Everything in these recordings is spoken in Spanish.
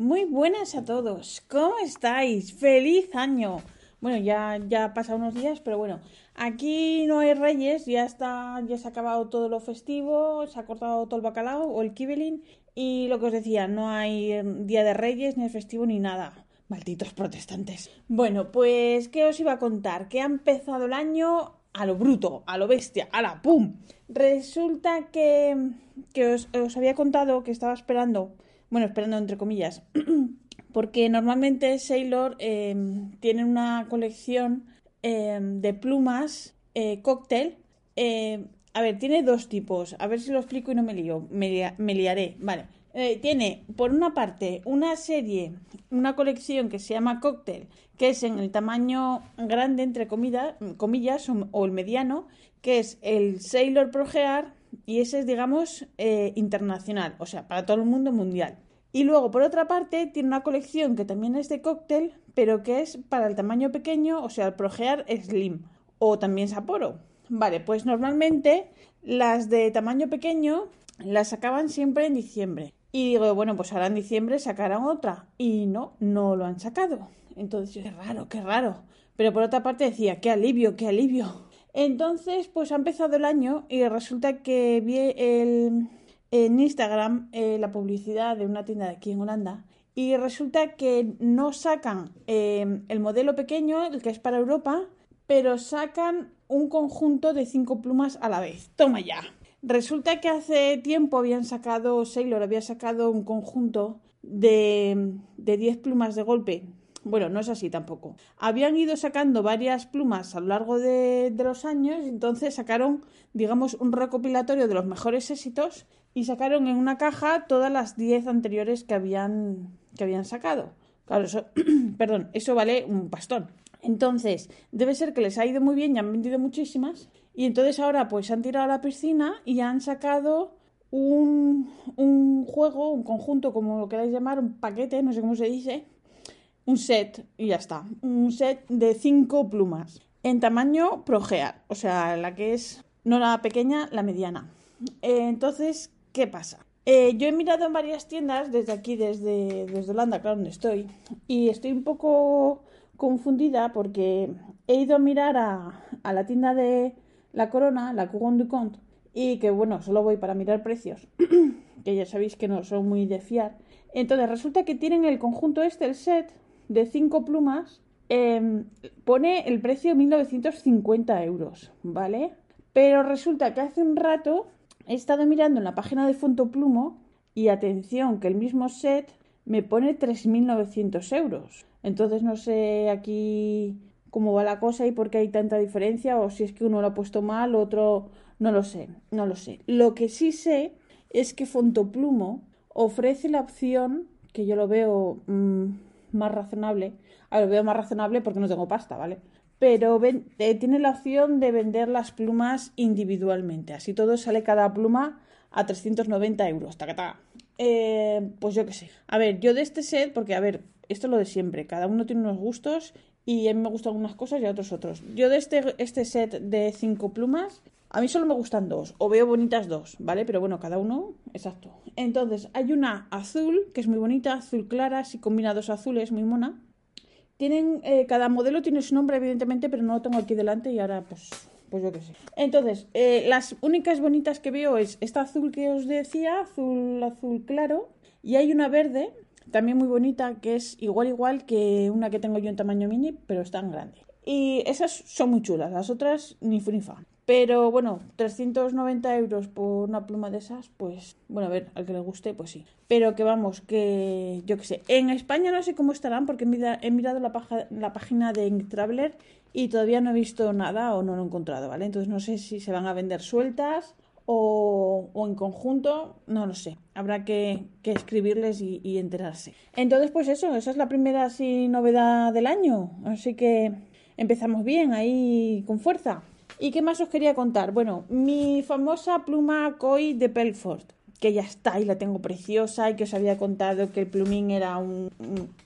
Muy buenas a todos, ¿cómo estáis? ¡Feliz año! Bueno, ya, ya ha pasado unos días, pero bueno, aquí no hay reyes, ya está, ya se ha acabado todo lo festivo, se ha cortado todo el bacalao o el kibelin y lo que os decía, no hay día de reyes, ni festivo, ni nada. Malditos protestantes. Bueno, pues, ¿qué os iba a contar? Que ha empezado el año a lo bruto, a lo bestia, a la pum. Resulta que, que os, os había contado que estaba esperando bueno, esperando entre comillas, porque normalmente Sailor eh, tiene una colección eh, de plumas eh, cóctel. a ver, tiene dos tipos. A ver si lo explico y no me lío. Me, liaré. Vale. tiene, por una parte, una serie, una colección que se llama cóctel, que es en el tamaño grande, entre comillas, comillas o, el mediano, que es el Sailor Progear y ese es, digamos, eh, internacional, o sea, para todo el mundo mundial. Y luego, por otra parte, tiene una colección que también es de cóctel, pero que es para el tamaño pequeño, o sea, el Progear Slim, o también Sapporo. Vale, pues normalmente las de tamaño pequeño las sacaban siempre en diciembre. Y digo, bueno, pues ahora en diciembre sacarán otra. Y no, no lo han sacado. Entonces, qué raro, qué raro. Pero por otra parte decía, qué alivio, qué alivio. Entonces, pues ha empezado el año y resulta que vi en Instagram eh, la publicidad de una tienda de aquí en Holanda y resulta que no sacan eh, el modelo pequeño, el que es para Europa, pero sacan un conjunto de cinco plumas a la vez. Toma ya. Resulta que hace tiempo habían sacado, Sailor había sacado un conjunto de, de 10 plumas de golpe bueno, no es así tampoco. Habían ido sacando varias plumas a lo largo de, los años entonces sacaron, digamos, un recopilatorio de los mejores éxitos y sacaron en una caja todas las 10 anteriores que habían, que habían sacado. Claro, eso, perdón, eso vale un pastón. Entonces, debe ser que les ha ido muy bien y han vendido muchísimas. Y entonces ahora pues han tirado a la piscina y han sacado un, un juego, un conjunto, como lo queráis llamar, un paquete, no sé cómo se dice, un set y ya está. Un set de cinco plumas en tamaño progear, o sea, la que es no la pequeña, la mediana. Eh, entonces, ¿qué pasa? Eh, yo he mirado en varias tiendas desde aquí, desde, desde Holanda, claro, donde estoy, y estoy un poco confundida porque he ido a mirar a, a la tienda de la Corona, la Cougon du Comte, y que bueno, solo voy para mirar precios, que ya sabéis que no son muy de fiar. Entonces resulta que tienen el conjunto este, el set, de cinco plumas em, pone el precio 1950 euros, ¿vale? Pero resulta que hace un rato he estado mirando en la página de Fontoplumo y atención, que el mismo set me pone 3.900 euros. Entonces no sé aquí cómo va la cosa y por qué hay tanta diferencia o si es que uno lo ha puesto mal, otro no lo sé, no lo sé. Lo que sí sé es que Fontoplumo ofrece la opción, que yo lo veo mm, más razonable. A ver, veo más razonable porque no tengo pasta, ¿vale? Pero eh, tiene la opción de vender las plumas individualmente. Así todo sale cada pluma a 390 euros. Taca, eh, pues yo qué sé. A ver, yo de este set, porque a ver, esto es lo de siempre. Cada uno tiene unos gustos y a mí me gustan unas cosas y a otros otros. Yo de este, este set de cinco plumas a mí solo me gustan dos, o veo bonitas dos, ¿vale? Pero bueno, cada uno, exacto. Entonces, hay una azul, que es muy bonita, azul clara, si combina dos azules, muy mona. Tienen, eh, cada modelo tiene su nombre, evidentemente, pero no lo tengo aquí delante y ahora, pues, pues yo qué sé. Entonces, eh, las únicas bonitas que veo es esta azul que os decía, azul, azul claro, y hay una verde, también muy bonita, que es igual, igual que una que tengo yo en tamaño mini, pero es tan grande. Y esas son muy chulas, las otras ni fu ni fa. Pero bueno, 390 euros por una pluma de esas, pues bueno, a ver, al que le guste, pues sí. Pero que vamos, que yo qué sé. En España no sé cómo estarán porque he mirado la, página de Ink Traveler y todavía no he visto nada o no lo he encontrado, ¿vale? Entonces no sé si se van a vender sueltas o, en conjunto, no lo sé. Habrá que, escribirles y, enterarse. Entonces, pues eso, esa es la primera así novedad del año. Así que empezamos bien, ahí con fuerza. ¿Y qué más os quería contar? Bueno, mi famosa pluma Koi de Pelford, que ya está y la tengo preciosa y que os había contado que el plumín era un,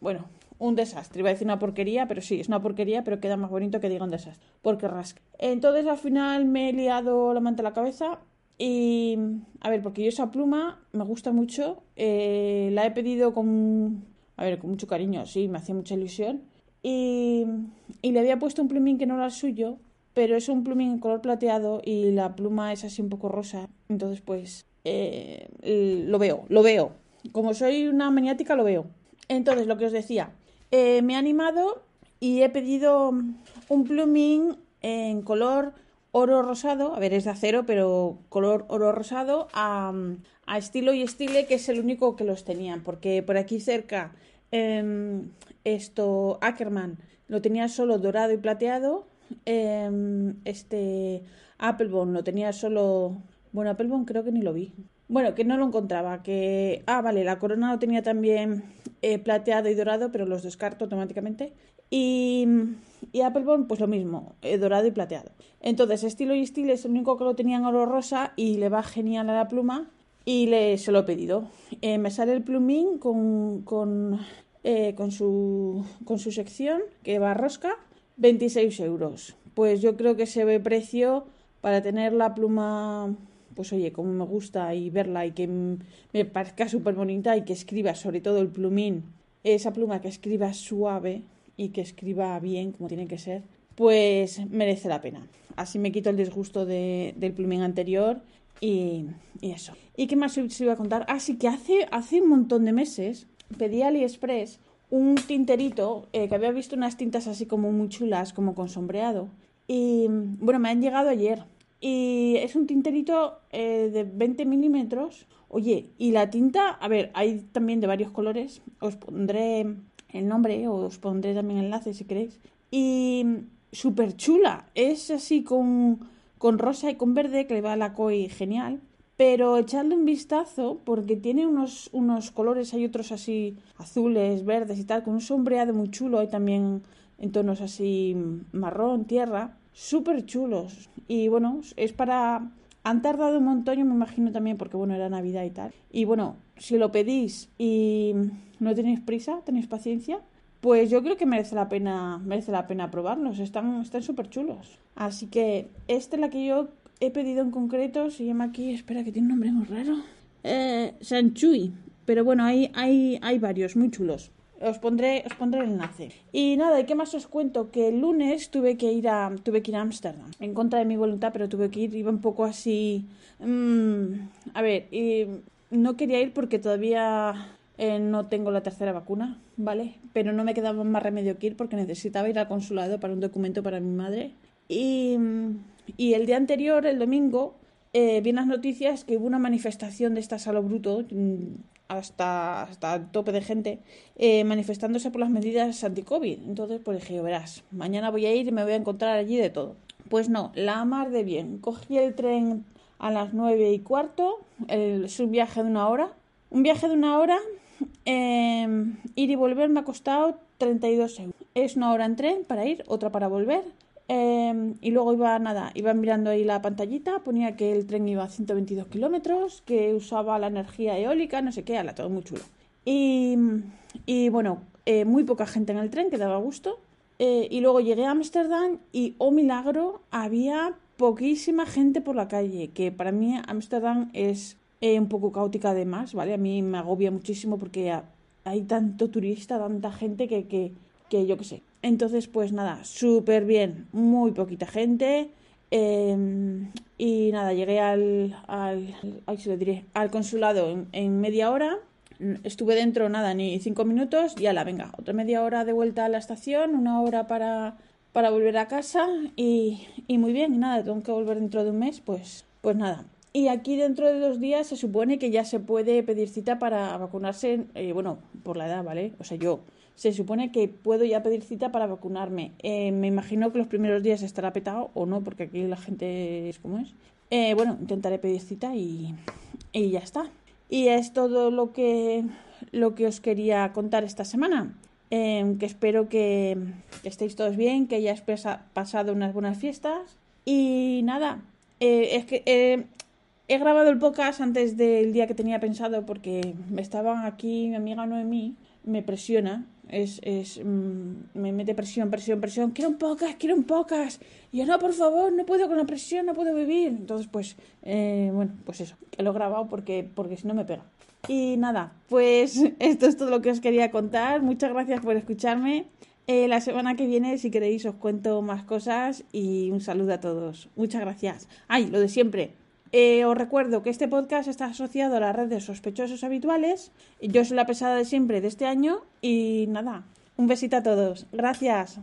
bueno, un desastre. Iba a decir una porquería, pero sí, es una porquería, pero queda más bonito que diga un desastre, porque rasca. Entonces al final me he liado la manta a la cabeza y, a ver, porque yo esa pluma me gusta mucho, eh, la he pedido con, a ver, con mucho cariño, sí, me hacía mucha ilusión. Y, y le había puesto un plumín que no era el suyo, pero es un plumín en color plateado y la pluma es así un poco rosa. Entonces, pues, eh, lo veo, lo veo. Como soy una maniática, lo veo. Entonces, lo que os decía, eh, me he animado y he pedido un plumín en color oro rosado, a ver, es de acero, pero color oro rosado, a, estilo y estile, que es el único que los tenían, porque por aquí cerca, em, esto, Ackerman, lo tenía solo dorado y plateado, Em, este Applebone lo tenía solo. Bueno, Applebone creo que ni lo vi. Bueno, que no lo encontraba. Que. Ah, vale, la corona lo tenía también eh, plateado y dorado, pero los descarto automáticamente. Y, y pues lo mismo, eh, dorado y plateado. Entonces, estilo y estilo es el único que lo tenía en oro rosa y le va genial a la pluma. Y le, se lo he pedido. Eh, me sale el plumín con, con, con, su, con su sección que va a rosca 26 euros. Pues yo creo que se ve precio para tener la pluma, pues oye, como me gusta y verla y que me parezca súper bonita y que escriba, sobre todo el plumín, esa pluma que escriba suave y que escriba bien, como tiene que ser, pues merece la pena. Así me quito el disgusto del plumín anterior y, eso. ¿Y qué más os iba a contar? Así ah, que hace, hace un montón de meses pedí AliExpress un tinterito eh, que había visto unas tintas así como muy chulas, como con sombreado. Y bueno, me han llegado ayer. Y es un tinterito eh, de 20 milímetros. Oye, y la tinta, a ver, hay también de varios colores. Os pondré el nombre o os pondré también enlace si queréis. Y súper chula. Es así con, con rosa y con verde que le va la COI genial. Pero echadle un vistazo porque tiene unos, unos colores, hay otros así azules, verdes y tal, con un sombreado muy chulo y también en tonos así marrón, tierra, súper chulos. Y bueno, es para... Han tardado un montón, yo me imagino también, porque bueno, era Navidad y tal. Y bueno, si lo pedís y no tenéis prisa, tenéis paciencia, pues yo creo que merece la pena, merece la pena probarlos. Están súper chulos. Así que esta es la que yo he pedido en concreto, se llama aquí, espera que tiene un nombre muy raro, eh, Sanchui, pero bueno, hay, hay, hay varios muy chulos. Os pondré, os pondré el enlace. Y nada, ¿y qué más os cuento? Que el lunes tuve que ir a tuve que ir a Ámsterdam. En contra de mi voluntad, pero tuve que ir. Iba un poco así. Mm, a ver, y no quería ir porque todavía eh, no tengo la tercera vacuna, ¿vale? Pero no me quedaba más remedio que ir porque necesitaba ir al consulado para un documento para mi madre. Y y el día anterior, el domingo, eh, vi las noticias que hubo una manifestación de esta Salo Bruto, mm, hasta, hasta el tope de gente, eh, manifestándose por las medidas anti-COVID. Entonces, pues dije, verás, mañana voy a ir y me voy a encontrar allí de todo. Pues no, la mar de bien. Cogí el tren a las nueve y cuarto, es un viaje de una hora. Un viaje de una hora, em, ir y volver me ha costado 32 euros. Es una hora en tren para ir, otra para volver. Em, y luego iba, nada, iba mirando ahí la pantallita, ponía que el tren iba a 122 kilómetros, que usaba la energía eólica, no sé qué, ala, todo muy chulo. Y, y bueno, eh, muy poca gente en el tren, que daba gusto. Eh, y luego llegué a Ámsterdam y, oh milagro, había poquísima gente por la calle, que para mí Ámsterdam es eh, un poco caótica además, ¿vale? A mí me agobia muchísimo porque hay tanto turista, tanta gente que, que, que yo qué sé, entonces, pues nada, súper bien, muy poquita gente. Em, y nada, llegué al, al, al consulado en, media hora. Estuve dentro, nada, ni cinco minutos. Y la venga, otra media hora de vuelta a la estación, una hora para, para volver a casa. Y, y muy bien, y nada, tengo que volver dentro de un mes, pues, pues nada. Y aquí dentro de dos días se supone que ya se puede pedir cita para vacunarse, eh, bueno, por la edad, ¿vale? O sea, yo se supone que puedo ya pedir cita para vacunarme. Eh, me imagino que los primeros días estará petado o no, porque aquí la gente es como es. Eh, bueno, intentaré pedir cita y, y ya está. Y es todo lo que, lo que os quería contar esta semana. Em, que espero que, estéis todos bien, que hayáis pasado unas buenas fiestas. Y nada, eh, es que eh, he grabado el podcast antes del día que tenía pensado porque me estaban aquí, mi amiga Noemí me presiona, es, es mm, me mete presión, presión, presión, quiero un podcast, quiero un podcast. Y yo, no, por favor, no puedo con la presión, no puedo vivir. Entonces, pues, eh, bueno, pues eso, lo he grabado porque, porque si no me pega. Y nada, pues esto es todo lo que os quería contar. Muchas gracias por escucharme. Eh, la semana que viene, si queréis, os cuento más cosas y un saludo a todos. Muchas gracias. Ay, lo de siempre. Eh, os recuerdo que este podcast está asociado a la red de sospechosos habituales. Yo soy la pesada de siempre de este año y nada, un besito a todos. Gracias.